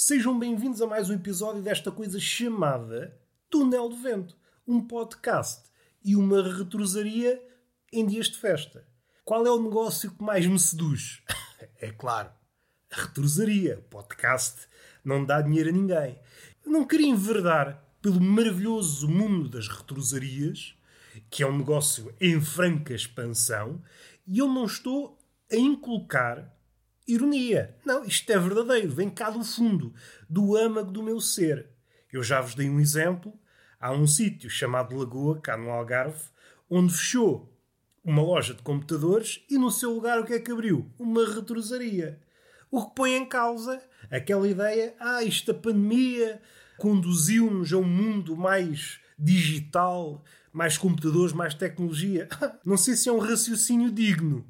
Sejam bem-vindos a mais um episódio desta coisa chamada Túnel de Vento, um podcast e uma retrosaria em dias de festa. Qual é o negócio que mais me seduz? é claro, a retrosaria. O podcast não dá dinheiro a ninguém. Eu não queria enverdar pelo maravilhoso mundo das retrosarias, que é um negócio em franca expansão, e eu não estou a inculcar ironia. Não, isto é verdadeiro, vem cá do fundo, do âmago do meu ser. Eu já vos dei um exemplo. Há um sítio chamado Lagoa, cá no Algarve, onde fechou uma loja de computadores e no seu lugar o que é que abriu? Uma retrosaria. O que põe em causa aquela ideia, ah, isto da pandemia conduziu-nos a um mundo mais digital, mais computadores, mais tecnologia. Não sei se é um raciocínio digno.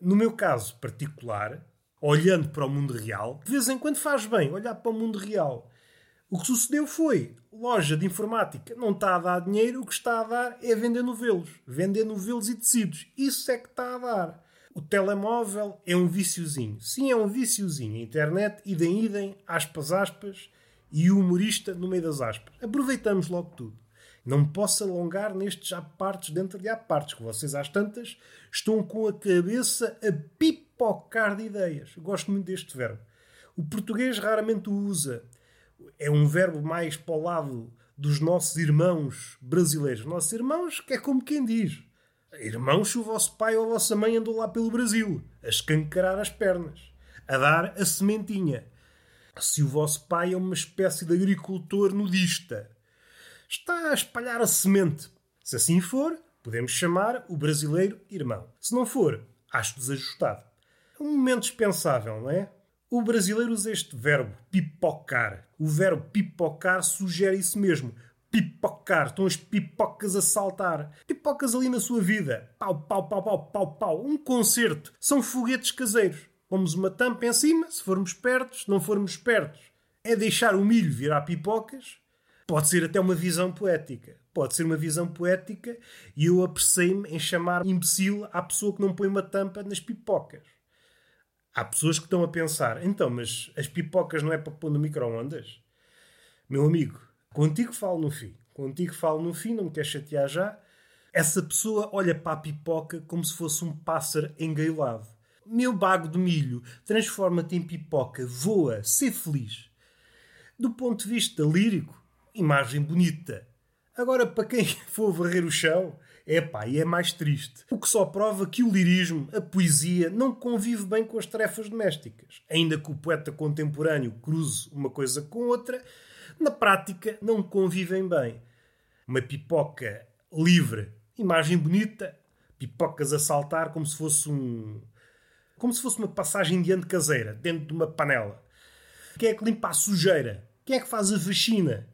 No meu caso particular, olhando para o mundo real, de vez em quando faz bem olhar para o mundo real. O que sucedeu foi, loja de informática não está a dar dinheiro, o que está a dar é vender novelos. Vender novelos e tecidos. Isso é que está a dar. O telemóvel é um viciozinho. Sim, é um viciozinho. A internet, idem, idem, aspas, aspas, e o humorista no meio das aspas. Aproveitamos logo tudo. Não posso alongar nestes apartes dentro de apartes, que vocês às tantas estão com a cabeça a pipocar de ideias. gosto muito deste verbo. O português raramente o usa. É um verbo mais para o lado dos nossos irmãos brasileiros. Nossos irmãos, que é como quem diz. Irmãos, se o vosso pai ou a vossa mãe andou lá pelo Brasil, a escancarar as pernas, a dar a sementinha. Se o vosso pai é uma espécie de agricultor nudista, está a espalhar a semente. Se assim for, podemos chamar o brasileiro irmão. Se não for, acho desajustado. É um momento dispensável, não é? O brasileiro usa este verbo, pipocar. O verbo pipocar sugere isso mesmo. Pipocar. Estão as pipocas a saltar. Pipocas ali na sua vida. Pau, pau, pau, pau, pau, pau. Um concerto. São foguetes caseiros. Pomos uma tampa em cima, se formos pertos, se não formos pertos. É deixar o milho virar pipocas Pode ser até uma visão poética. Pode ser uma visão poética e eu apressei-me em chamar imbecil à pessoa que não põe uma tampa nas pipocas. Há pessoas que estão a pensar, então, mas as pipocas não é para pôr no micro-ondas? Meu amigo, contigo falo no fim. Contigo falo no fim, não me queres chatear já. Essa pessoa olha para a pipoca como se fosse um pássaro engailado. Meu bago de milho, transforma-te em pipoca, voa, sê feliz. Do ponto de vista lírico, imagem bonita. Agora, para quem for varrer o chão, é pá, e é mais triste. O que só prova que o lirismo, a poesia, não convive bem com as tarefas domésticas. Ainda que o poeta contemporâneo cruze uma coisa com outra, na prática não convivem bem. Uma pipoca livre, imagem bonita, pipocas a saltar como se fosse um. como se fosse uma passagem de ano caseira, dentro de uma panela. Quem é que limpa a sujeira? Quem é que faz a vacina?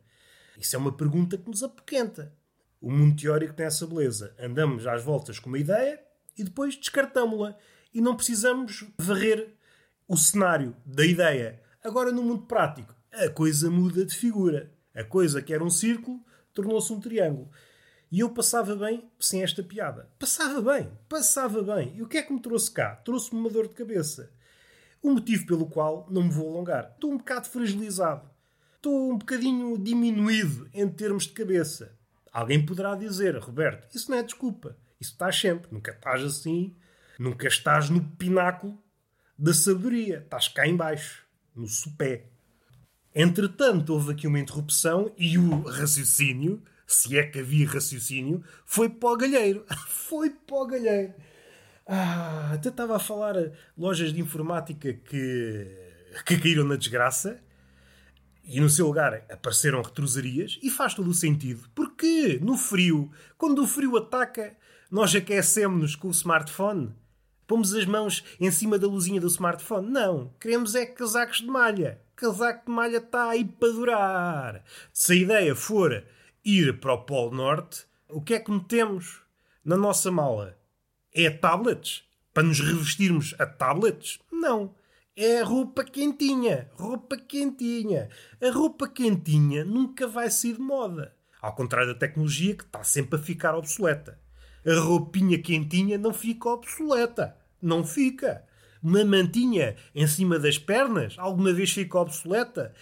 Isso é uma pergunta que nos apoquenta. O mundo teórico tem essa beleza. Andamos às voltas com uma ideia e depois descartamos-la. E não precisamos varrer o cenário da ideia. Agora, no mundo prático, a coisa muda de figura. A coisa que era um círculo tornou-se um triângulo. E eu passava bem sem esta piada. Passava bem, passava bem. E o que é que me trouxe cá? Trouxe-me uma dor de cabeça. O motivo pelo qual não me vou alongar. Estou um bocado fragilizado estou um bocadinho diminuído em termos de cabeça. Alguém poderá dizer, Roberto, isso não é desculpa. Isso estás sempre. Nunca estás assim. Nunca estás no pináculo da sabedoria. Estás cá embaixo, no sopé. Entretanto, houve aqui uma interrupção e o raciocínio, se é que havia raciocínio, foi para o galheiro. foi para o galheiro. Ah, até estava a falar lojas de informática que, que caíram na desgraça e no seu lugar apareceram retrosarias e faz todo o sentido. Porque no frio, quando o frio ataca, nós aquecemos-nos com o smartphone. Pomos as mãos em cima da luzinha do smartphone. Não, queremos é casacos de malha. Casaco de malha está aí para durar. Se a ideia for ir para o Polo Norte, o que é que metemos na nossa mala? É tablets? Para nos revestirmos a tablets? Não é roupa quentinha. Roupa quentinha. A roupa quentinha nunca vai sair de moda. Ao contrário da tecnologia que está sempre a ficar obsoleta. A roupinha quentinha não fica obsoleta. Não fica. Uma mantinha em cima das pernas? Alguma vez ficou obsoleta?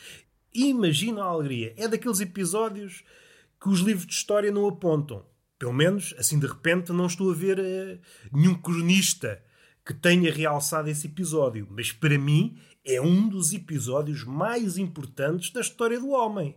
Imagina a alegria. É daqueles episódios que os livros de história não apontam. Pelo menos, assim de repente, não estou a ver uh, nenhum cronista que tenha realçado esse episódio. Mas para mim é um dos episódios mais importantes da história do homem.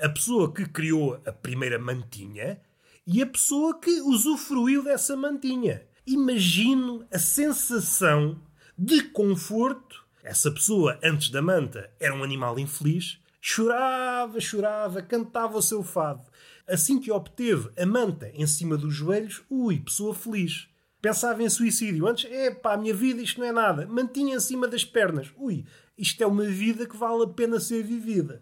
A pessoa que criou a primeira mantinha e a pessoa que usufruiu dessa mantinha. Imagino a sensação de conforto. Essa pessoa, antes da manta, era um animal infeliz. Chorava, chorava, cantava o seu fado. Assim que obteve a manta em cima dos joelhos, ui, pessoa feliz. Pensava em suicídio. Antes, é pá, a minha vida isto não é nada. Mantinha em cima das pernas. Ui, isto é uma vida que vale a pena ser vivida.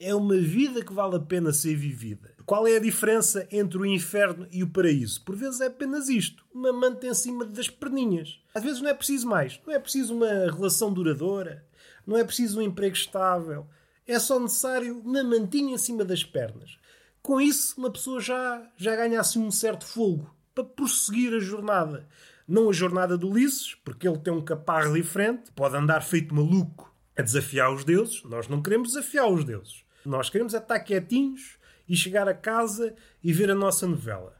É uma vida que vale a pena ser vivida. Qual é a diferença entre o inferno e o paraíso? Por vezes é apenas isto: uma manta em cima das perninhas. Às vezes não é preciso mais. Não é preciso uma relação duradoura. Não é preciso um emprego estável. É só necessário uma mantinha em cima das pernas. Com isso, uma pessoa já, já ganha assim um certo fogo para prosseguir a jornada. Não a jornada do Ulisses, porque ele tem um caparro diferente, pode andar feito maluco a desafiar os deuses. Nós não queremos desafiar os deuses. Nós queremos é estar quietinhos e chegar a casa e ver a nossa novela.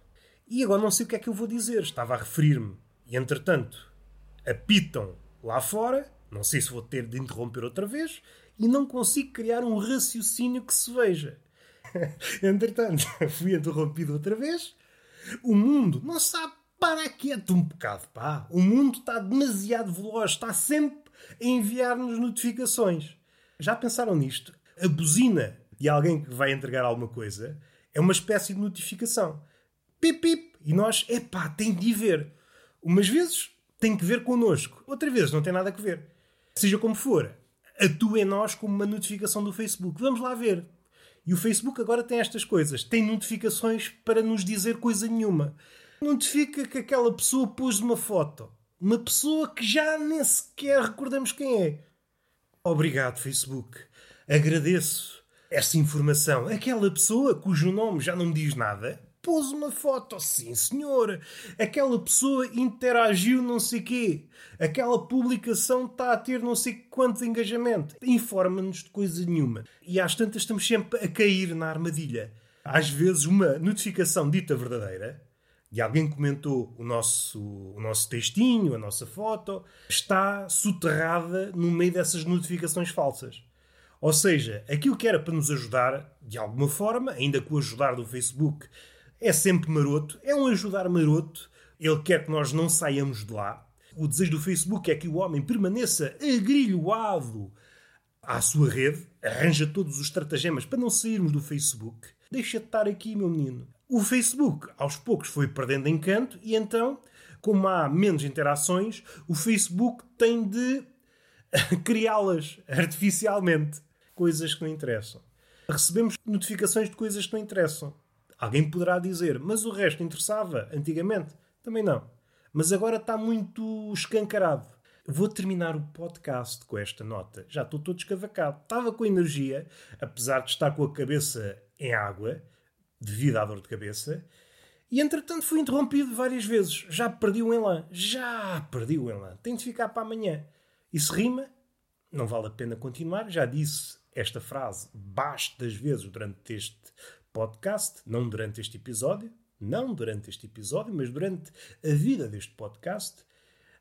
E agora não sei o que é que eu vou dizer. Estava a referir-me. E entretanto, apitam lá fora. Não sei se vou ter de interromper outra vez. E não consigo criar um raciocínio que se veja. entretanto, fui interrompido outra vez o mundo não sabe para quieto um bocado, pá. O mundo está demasiado veloz, está sempre a enviar-nos notificações. Já pensaram nisto? A buzina de alguém que vai entregar alguma coisa é uma espécie de notificação. Pip, pip. E nós, epá, tem de ir ver. Umas vezes tem que ver connosco, outra vez não tem nada a ver. Seja como for, atua em nós como uma notificação do Facebook. Vamos lá ver. E o Facebook agora tem estas coisas. Tem notificações para nos dizer coisa nenhuma. Notifica que aquela pessoa pôs uma foto. Uma pessoa que já nem sequer recordamos quem é. Obrigado, Facebook. Agradeço essa informação. Aquela pessoa cujo nome já não me diz nada pôs uma foto, sim senhor. Aquela pessoa interagiu não sei quê. Aquela publicação está a ter não sei quanto engajamento. Informa-nos de coisa nenhuma. E às tantas estamos sempre a cair na armadilha. Às vezes uma notificação dita verdadeira, de alguém comentou o nosso, o nosso textinho, a nossa foto, está soterrada no meio dessas notificações falsas. Ou seja, aquilo que era para nos ajudar, de alguma forma, ainda com o ajudar do Facebook, é sempre maroto, é um ajudar maroto. Ele quer que nós não saiamos de lá. O desejo do Facebook é que o homem permaneça agrilhoado à sua rede, arranja todos os estratagemas para não sairmos do Facebook. Deixa de estar aqui, meu menino. O Facebook, aos poucos, foi perdendo encanto e então, como há menos interações, o Facebook tem de criá-las artificialmente. Coisas que não interessam. Recebemos notificações de coisas que não interessam. Alguém poderá dizer, mas o resto interessava antigamente? Também não. Mas agora está muito escancarado. Vou terminar o podcast com esta nota. Já estou todo escavacado. Estava com energia, apesar de estar com a cabeça em água, devido à dor de cabeça. E entretanto fui interrompido várias vezes. Já perdi o elan. Já perdi o elan. Tenho de ficar para amanhã. Se rima, não vale a pena continuar. Já disse esta frase bastas vezes durante este podcast, não durante este episódio, não durante este episódio, mas durante a vida deste podcast,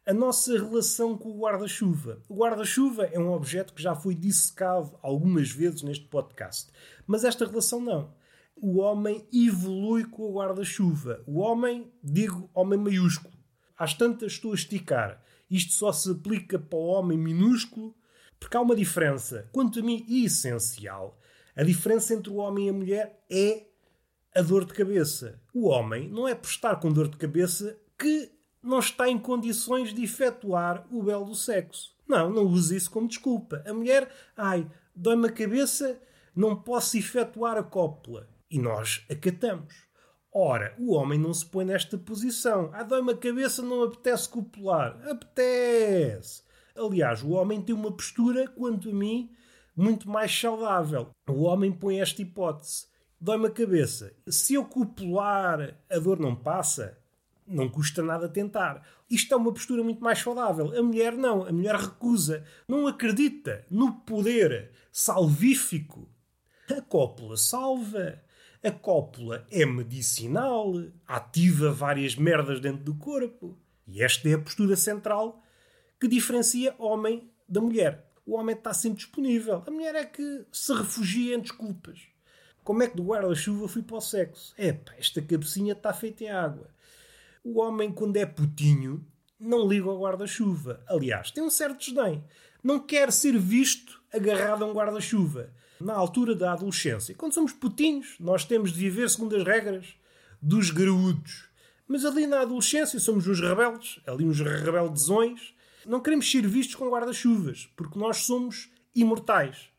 a nossa relação com o guarda-chuva. O guarda-chuva é um objeto que já foi dissecado algumas vezes neste podcast, mas esta relação não. O homem evolui com o guarda-chuva. O homem, digo homem maiúsculo. Às tantas estou a esticar. Isto só se aplica para o homem minúsculo, porque há uma diferença, quanto a mim, essencial a diferença entre o homem e a mulher é a dor de cabeça. O homem não é por estar com dor de cabeça que não está em condições de efetuar o belo sexo. Não, não use isso como desculpa. A mulher, ai, dói-me a cabeça, não posso efetuar a cópula. E nós acatamos. Ora, o homem não se põe nesta posição. Ah, dói-me a cabeça, não apetece copular. Apetece! Aliás, o homem tem uma postura, quanto a mim, muito mais saudável. O homem põe esta hipótese. Dói-me a cabeça. Se eu copular, a dor não passa? Não custa nada tentar. Isto é uma postura muito mais saudável. A mulher não. A mulher recusa. Não acredita no poder salvífico. A cópula salva. A cópula é medicinal. Ativa várias merdas dentro do corpo. E esta é a postura central que diferencia homem da mulher. O homem está sempre disponível. A mulher é que se refugia em desculpas. Como é que do guarda-chuva fui para o sexo? Epá, esta cabecinha está feita em água. O homem, quando é putinho, não liga ao guarda-chuva. Aliás, tem um certo desdém. Não quer ser visto agarrado a um guarda-chuva. Na altura da adolescência, quando somos putinhos, nós temos de viver segundo as regras dos graúdos. Mas ali na adolescência somos uns rebeldes, ali uns rebeldezões. Não queremos ser vistos com guarda-chuvas, porque nós somos imortais.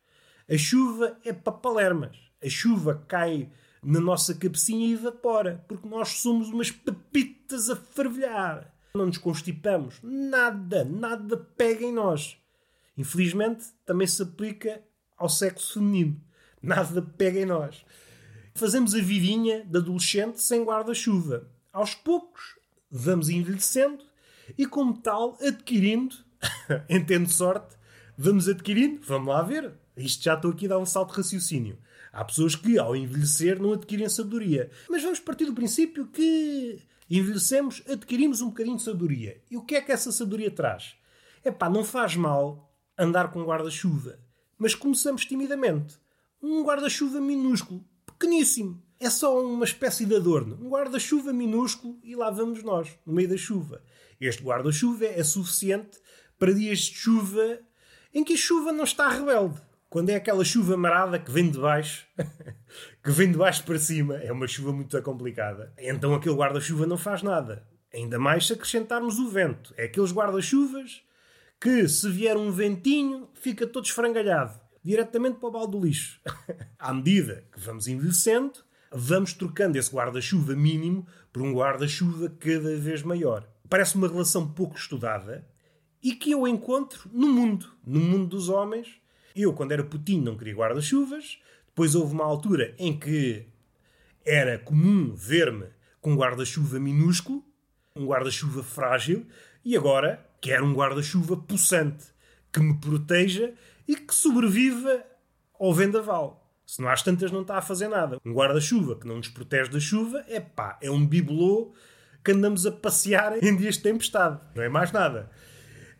A chuva é para palermas. A chuva cai na nossa cabecinha e evapora, porque nós somos umas pepitas a fervilhar. Não nos constipamos. Nada, nada pega em nós. Infelizmente, também se aplica ao sexo feminino. Nada pega em nós. Fazemos a vidinha de adolescente sem guarda-chuva aos poucos vamos envelhecendo e, como tal, adquirindo, entendo sorte, vamos adquirindo, vamos lá ver. Isto já estou aqui a dar um salto de raciocínio. Há pessoas que, ao envelhecer, não adquirem sabedoria. Mas vamos partir do princípio que envelhecemos, adquirimos um bocadinho de sabedoria. E o que é que essa sabedoria traz? É pá, não faz mal andar com guarda-chuva. Mas começamos timidamente. Um guarda-chuva minúsculo, pequeníssimo. É só uma espécie de adorno. Um guarda-chuva minúsculo e lá vamos nós, no meio da chuva. Este guarda-chuva é suficiente para dias de chuva em que a chuva não está rebelde. Quando é aquela chuva marada que vem de baixo, que vem de baixo para cima, é uma chuva muito complicada. Então aquele guarda-chuva não faz nada. Ainda mais se acrescentarmos o vento. É aqueles guarda-chuvas que, se vier um ventinho, fica todo esfrangalhado. Diretamente para o balde do lixo. à medida que vamos envelhecendo, vamos trocando esse guarda-chuva mínimo por um guarda-chuva cada vez maior. Parece uma relação pouco estudada e que eu encontro no mundo, no mundo dos homens. Eu, quando era putinho, não queria guarda-chuvas. Depois houve uma altura em que era comum ver-me com um guarda-chuva minúsculo, um guarda-chuva frágil, e agora quero um guarda-chuva possante que me proteja e que sobreviva ao vendaval. Se não às tantas não está a fazer nada. Um guarda-chuva que não nos protege da chuva, é pá, é um bibelô que andamos a passear em dias de tempestade. Não é mais nada.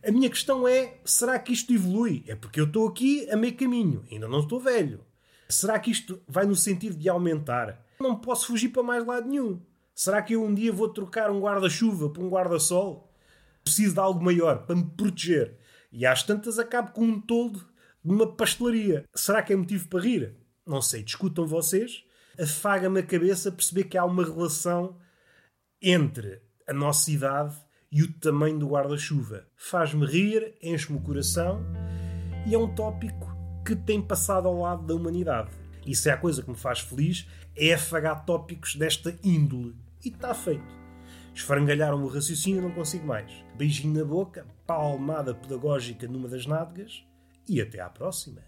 A minha questão é: será que isto evolui? É porque eu estou aqui a meio caminho, ainda não estou velho. Será que isto vai no sentido de aumentar? Não posso fugir para mais lado nenhum. Será que eu um dia vou trocar um guarda-chuva por um guarda-sol? Preciso de algo maior para me proteger. E às tantas acabo com um toldo de uma pastelaria. Será que é motivo para rir? Não sei, discutam vocês, afaga-me a cabeça perceber que há uma relação entre a nossa idade e o tamanho do guarda-chuva. Faz-me rir, enche-me o coração e é um tópico que tem passado ao lado da humanidade. Isso é a coisa que me faz feliz, é afagar tópicos desta índole. E está feito. Esfrangalharam o raciocínio, não consigo mais. Beijinho na boca, palmada pedagógica numa das nádegas e até à próxima.